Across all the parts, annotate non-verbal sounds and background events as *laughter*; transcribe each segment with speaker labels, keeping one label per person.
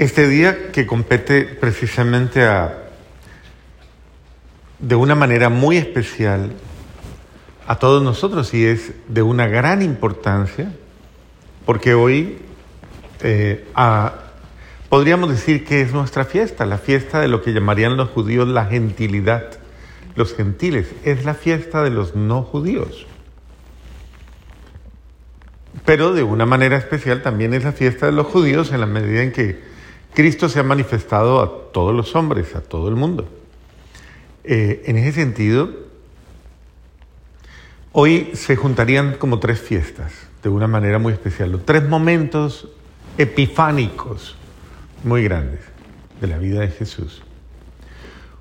Speaker 1: Este día que compete precisamente a, de una manera muy especial a todos nosotros y es de una gran importancia, porque hoy eh, podríamos decir que es nuestra fiesta, la fiesta de lo que llamarían los judíos la gentilidad, los gentiles, es la fiesta de los no judíos. Pero de una manera especial también es la fiesta de los judíos en la medida en que Cristo se ha manifestado a todos los hombres, a todo el mundo. Eh, en ese sentido, hoy se juntarían como tres fiestas, de una manera muy especial, tres momentos epifánicos muy grandes de la vida de Jesús.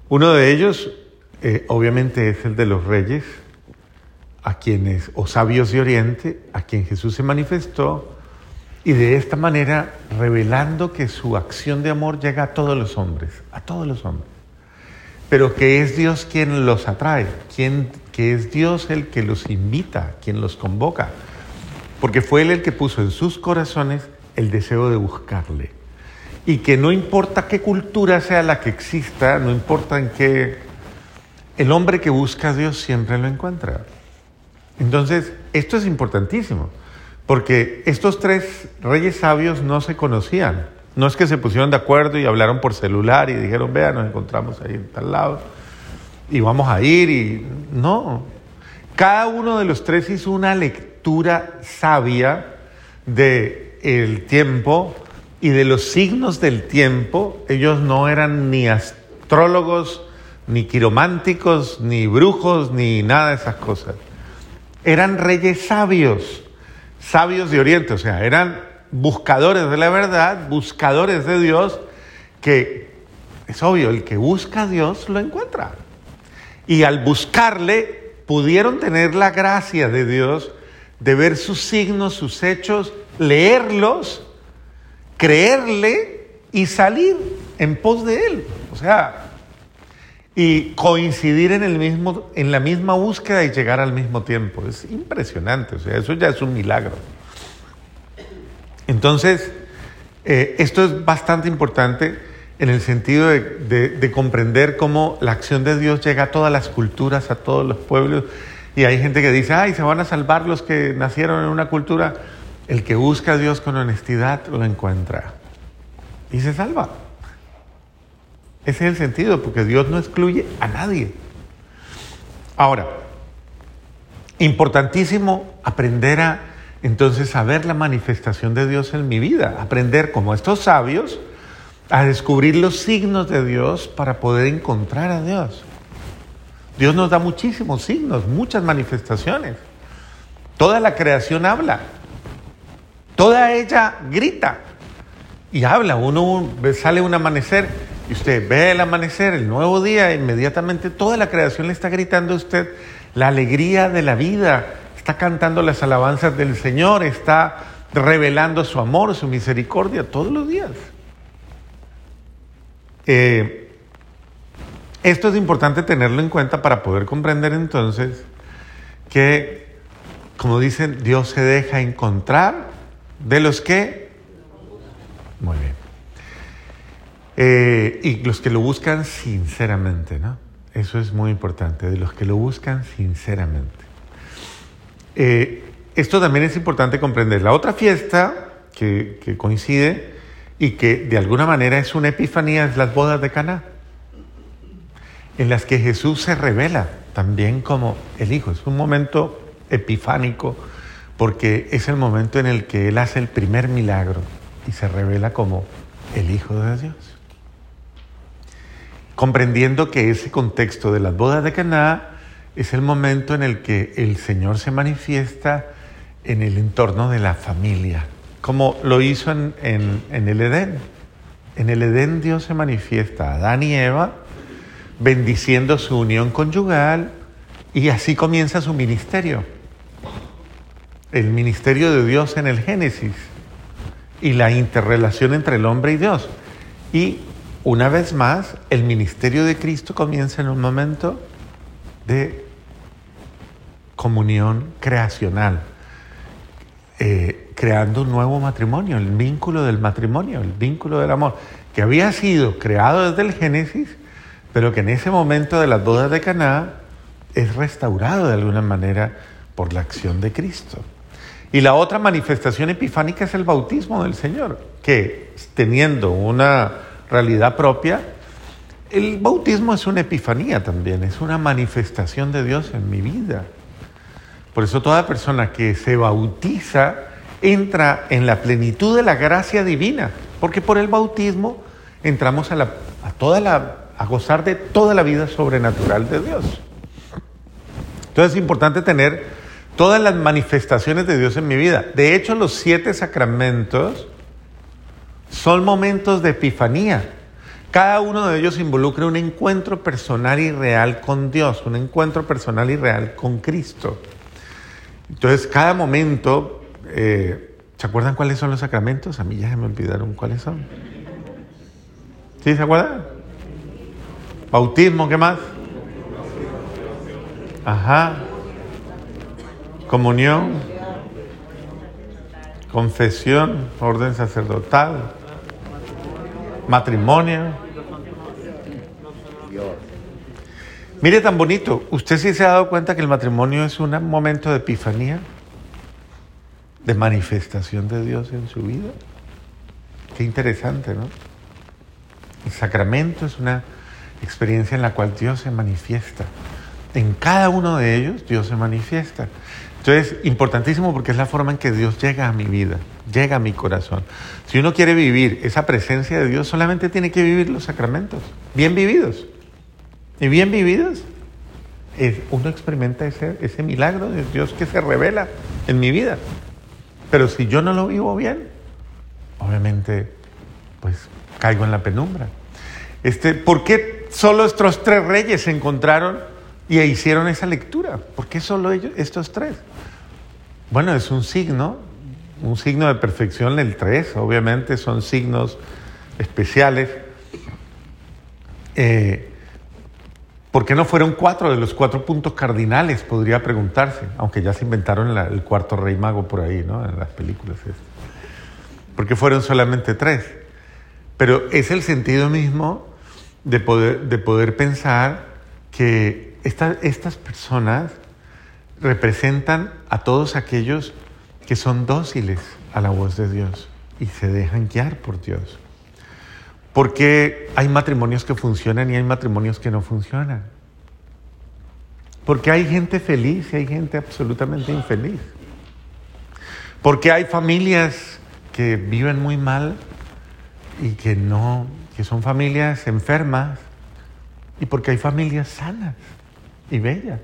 Speaker 1: Uno de ellos, eh, obviamente, es el de los reyes, a quienes, o sabios de Oriente, a quien Jesús se manifestó, y de esta manera revelando que su acción de amor llega a todos los hombres, a todos los hombres. Pero que es Dios quien los atrae, quien, que es Dios el que los invita, quien los convoca, porque fue Él el que puso en sus corazones el deseo de buscarle. Y que no importa qué cultura sea la que exista, no importa en qué, el hombre que busca a Dios siempre lo encuentra. Entonces, esto es importantísimo. Porque estos tres reyes sabios no se conocían. No es que se pusieron de acuerdo y hablaron por celular y dijeron, vea, nos encontramos ahí en tal lado y vamos a ir y no. Cada uno de los tres hizo una lectura sabia del el tiempo y de los signos del tiempo. Ellos no eran ni astrólogos, ni quirománticos, ni brujos, ni nada de esas cosas. Eran reyes sabios sabios de Oriente, o sea, eran buscadores de la verdad, buscadores de Dios, que es obvio, el que busca a Dios lo encuentra. Y al buscarle, pudieron tener la gracia de Dios de ver sus signos, sus hechos, leerlos, creerle y salir en pos de Él. O sea, y coincidir en, el mismo, en la misma búsqueda y llegar al mismo tiempo. Es impresionante, o sea, eso ya es un milagro. Entonces, eh, esto es bastante importante en el sentido de, de, comprender cómo la acción de Dios llega a todas las culturas, a todos los pueblos. Y hay gente que dice, ay, se van a salvar los que nacieron en una cultura. El que busca a Dios con honestidad lo encuentra y se salva. Ese es el sentido, porque Dios no excluye a nadie. Ahora, importantísimo aprender a entonces a ver la manifestación de Dios en mi vida, aprender como estos sabios a descubrir los signos de Dios para poder encontrar a Dios. Dios nos da muchísimos signos, muchas manifestaciones. Toda la creación habla, toda ella grita y habla. Uno sale un amanecer y usted ve el amanecer, el nuevo día, inmediatamente toda la creación le está gritando a usted la alegría de la vida, está cantando las alabanzas del Señor, está revelando su amor, su misericordia todos los días. Eh, esto es importante tenerlo en cuenta para poder comprender entonces que, como dicen, Dios se deja encontrar de los que... Muy bien. Eh, y los que lo buscan sinceramente, ¿no? Eso es muy importante, de los que lo buscan sinceramente. Eh, esto también es importante comprender. La otra fiesta que, que, coincide y que de alguna manera es una epifanía es las bodas de Caná, en las que Jesús se revela también como el Hijo. Es un momento epifánico porque es el momento en el que Él hace el primer milagro y se revela como el Hijo de Dios comprendiendo que ese contexto de las bodas de Caná es el momento en el que el Señor se manifiesta en el entorno de la familia, como lo hizo en, el Edén. En el Edén Dios se manifiesta a Adán y Eva, bendiciendo su unión conyugal, y así comienza su ministerio. El ministerio de Dios en el Génesis y la interrelación entre el hombre y Dios. Y una vez más, el ministerio de Cristo comienza en un momento de comunión creacional. eh, creando un nuevo matrimonio, el vínculo del matrimonio, el vínculo del amor, que había sido creado desde el Génesis, pero que en ese momento de las bodas de Caná es restaurado de alguna manera por la acción de Cristo. Y la otra manifestación epifánica es el bautismo del Señor, que teniendo una realidad propia, el bautismo es una epifanía también, es una manifestación de Dios en mi vida. Por eso toda persona que se bautiza entra en la plenitud de la gracia divina, porque por el bautismo entramos a, la, a, toda la, a gozar de toda la vida sobrenatural de Dios. Entonces es importante tener todas las manifestaciones de Dios en mi vida. De hecho, los siete sacramentos son momentos de epifanía. Cada uno de ellos involucra un encuentro personal y real con Dios, un encuentro personal y real con Cristo. Entonces, cada momento, eh, ¿se acuerdan cuáles son los sacramentos? A mí ya se me olvidaron cuáles son. ¿Sí se acuerdan? Bautismo, ¿qué más? Ajá. Comunión. Confesión, orden sacerdotal matrimonio. Mire tan bonito, ¿usted sí se ha dado cuenta que el matrimonio es un momento de epifanía? De manifestación de Dios en su vida. Qué interesante, ¿no? El sacramento es una experiencia en la cual Dios se manifiesta. En cada uno de ellos Dios se manifiesta. Entonces, importantísimo porque es la forma en que Dios llega a mi vida, llega a mi corazón. Si uno quiere vivir esa presencia de Dios, solamente tiene que vivir los sacramentos, bien vividos. Y bien vividos, uno experimenta ese, ese milagro de Dios que se revela en mi vida. Pero si yo no lo vivo bien, obviamente, pues caigo en la penumbra. Este, ¿Por qué solo estos tres reyes se encontraron y hicieron esa lectura. ¿Por qué solo ellos, estos tres? Bueno, es un signo, un signo de perfección el tres, obviamente son signos especiales. Eh, ¿Por qué no fueron cuatro de los cuatro puntos cardinales? Podría preguntarse, aunque ya se inventaron el cuarto rey mago por ahí, ¿no? En las películas. ¿Por qué fueron solamente tres? Pero es el sentido mismo de poder, de poder pensar que estas personas representan a todos aquellos que son dóciles a la voz de Dios y se dejan guiar por Dios. Porque hay matrimonios que funcionan y hay matrimonios que no funcionan. Porque hay gente feliz y hay gente absolutamente infeliz. Porque hay familias que viven muy mal y que no, que son familias enfermas. Y porque hay familias sanas y bellas.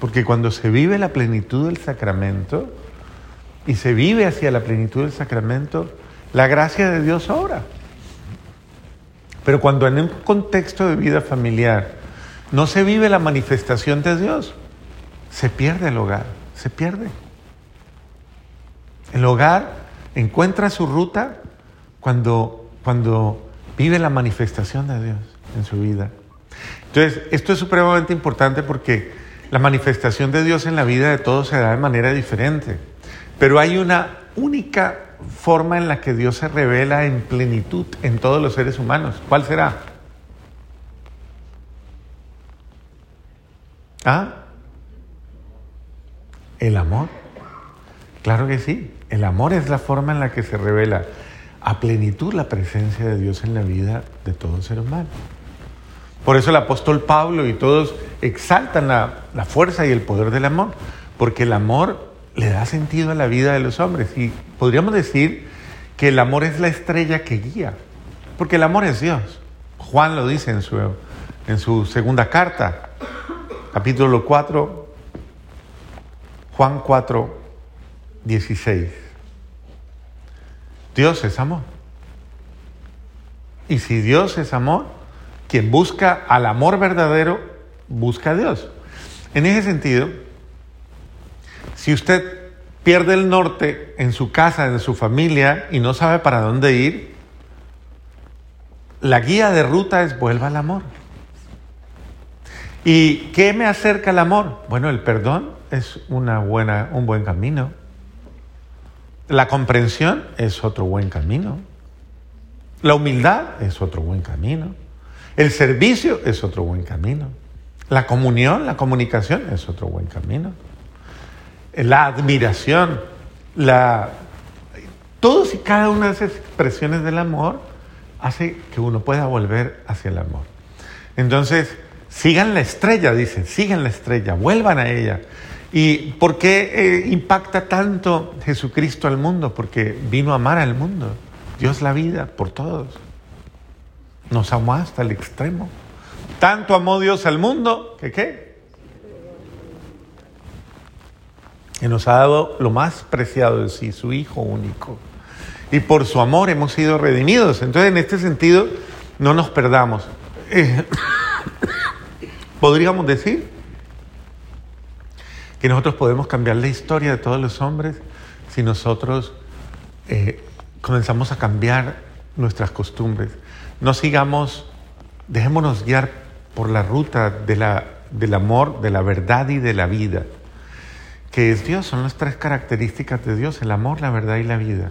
Speaker 1: Porque cuando se vive la plenitud del sacramento y se vive hacia la plenitud del sacramento, la gracia de Dios obra. Pero cuando en un contexto de vida familiar no se vive la manifestación de Dios, se pierde el hogar, se pierde. El hogar encuentra su ruta cuando, cuando vive la manifestación de Dios en su vida. Entonces, esto es supremamente importante porque la manifestación de Dios en la vida de todos se da de manera diferente. Pero hay una única forma en la que Dios se revela en plenitud en todos los seres humanos. ¿Cuál será? ¿Ah? El amor. Claro que sí. El amor es la forma en la que se revela a plenitud la presencia de Dios en la vida de todo ser humano. Por eso el apóstol Pablo y todos exaltan la, fuerza y el poder del amor, porque el amor le da sentido a la vida de los hombres. Y podríamos decir que el amor es la estrella que guía, porque el amor es Dios. Juan lo dice en su, en su segunda carta, capítulo 4, Juan 4, 16. Dios es amor. Y si Dios es amor, quien busca al amor verdadero, busca a Dios. En ese sentido, si usted pierde el norte en su casa, en su familia y no sabe para dónde ir, la guía de ruta es vuelva al amor. ¿Y qué me acerca al amor? Bueno, el perdón es una buena, un buen camino. La comprensión es otro buen camino. La humildad es otro buen camino. El servicio es otro buen camino. La comunión, la comunicación es otro buen camino. La admiración, la... Todos y cada una de esas expresiones del amor hace que uno pueda volver hacia el amor. Entonces, sigan la estrella, dicen, sigan la estrella, vuelvan a ella. ¿Y por qué eh, impacta tanto Jesucristo al mundo? Porque vino a amar al mundo. Dios la vida por todos. Nos amó hasta el extremo. Tanto amó Dios al mundo que qué? Que nos ha dado lo más preciado de sí, su Hijo único. Y por su amor hemos sido redimidos. Entonces, en este sentido, no nos perdamos. Eh, *coughs* podríamos decir que nosotros podemos cambiar la historia de todos los hombres si nosotros eh, comenzamos a cambiar nuestras costumbres. No sigamos, dejémonos guiar por la ruta del amor, de la verdad y de la vida, que es Dios, son las tres características de Dios, el amor, la verdad y la vida.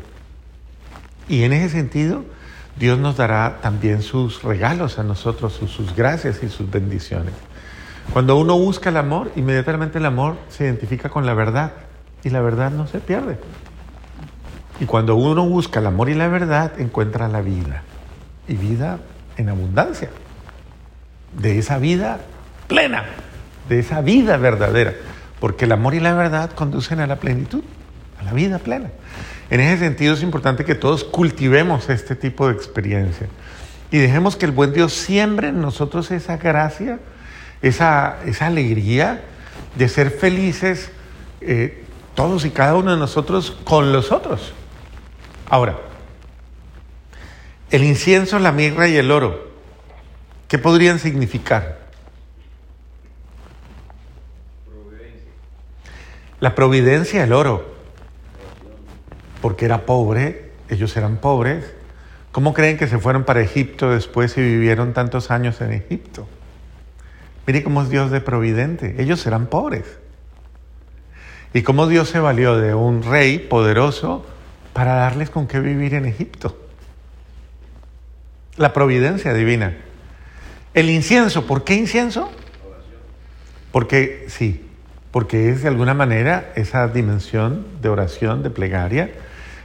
Speaker 1: Y en ese sentido, Dios nos dará también sus regalos a nosotros, sus gracias y sus bendiciones. Cuando uno busca el amor, inmediatamente el amor se identifica con la verdad y la verdad no se pierde. Y cuando uno busca el amor y la verdad, encuentra la vida. Y vida en abundancia. De esa vida plena, de esa vida verdadera. Porque el amor y la verdad conducen a la plenitud, a la vida plena. En ese sentido es importante que todos cultivemos este tipo de experiencia. Y dejemos que el buen Dios siembre en nosotros esa gracia, esa, esa alegría de ser felices eh, todos y cada uno de nosotros con los otros. Ahora, el incienso, la mirra y el oro, ¿qué podrían significar? La providencia del oro, porque era pobre, ellos eran pobres. ¿Cómo creen que se fueron para Egipto después y vivieron tantos años en Egipto? Mire cómo es Dios de providente. Ellos eran pobres. Y cómo Dios se valió de un rey poderoso para darles con qué vivir en Egipto. La providencia divina. El incienso, ¿por qué incienso? Porque sí, porque es de alguna manera esa dimensión de oración, de plegaria,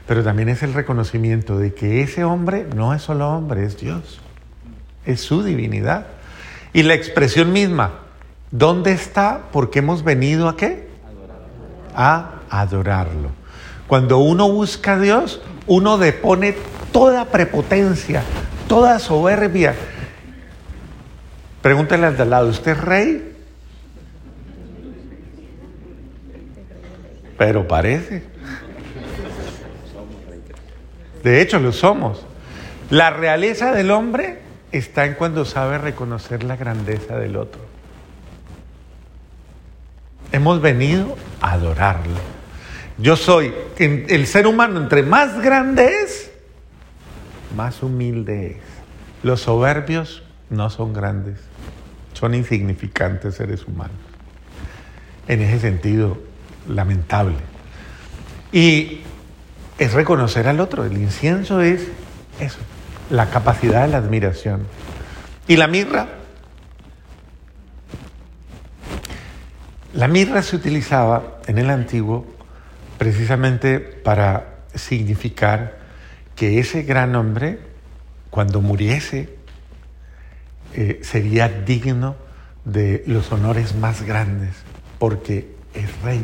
Speaker 1: pero también es el reconocimiento de que ese hombre no es solo hombre, es Dios, es su divinidad. Y la expresión misma, ¿dónde está? Porque hemos venido a qué? A adorarlo. Cuando uno busca a Dios, uno depone toda prepotencia, toda soberbia. Pregúntale al de al lado, ¿usted es rey? Pero parece. De hecho, lo somos. La realeza del hombre está en cuando sabe reconocer la grandeza del otro. Hemos venido a adorarlo. Yo soy el ser humano entre más grande es, más humilde es. Los soberbios no son grandes, son insignificantes seres humanos. En ese sentido, lamentable. Y es reconocer al otro. El incienso es eso, la capacidad de la admiración. Y la mirra. La mirra se utilizaba en el antiguo precisamente para significar que ese gran hombre, cuando muriese, eh, sería digno de los honores más grandes, porque es rey.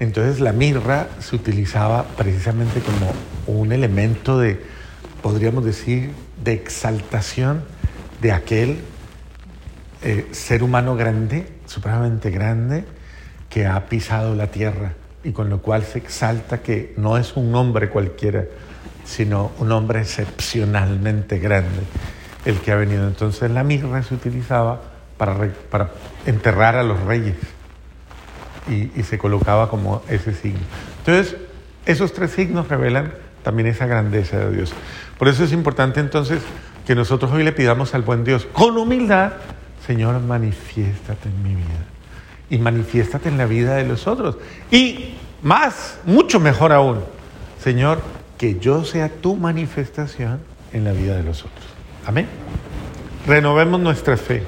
Speaker 1: Entonces la mirra se utilizaba precisamente como un elemento de, podríamos decir, de exaltación de aquel eh, ser humano grande, supremamente grande, que ha pisado la tierra y con lo cual se exalta que no es un hombre cualquiera, sino un hombre excepcionalmente grande el que ha venido. Entonces la mirra se utilizaba para, enterrar a los reyes y, y, se colocaba como ese signo. Entonces, esos tres signos revelan también esa grandeza de Dios. Por eso es importante entonces que nosotros hoy le pidamos al buen Dios con humildad, Señor, manifiéstate en mi vida y manifiéstate en la vida de los otros. Y más, mucho mejor aún, Señor, que yo sea tu manifestación en la vida de los otros. Amén. Renovemos nuestra fe.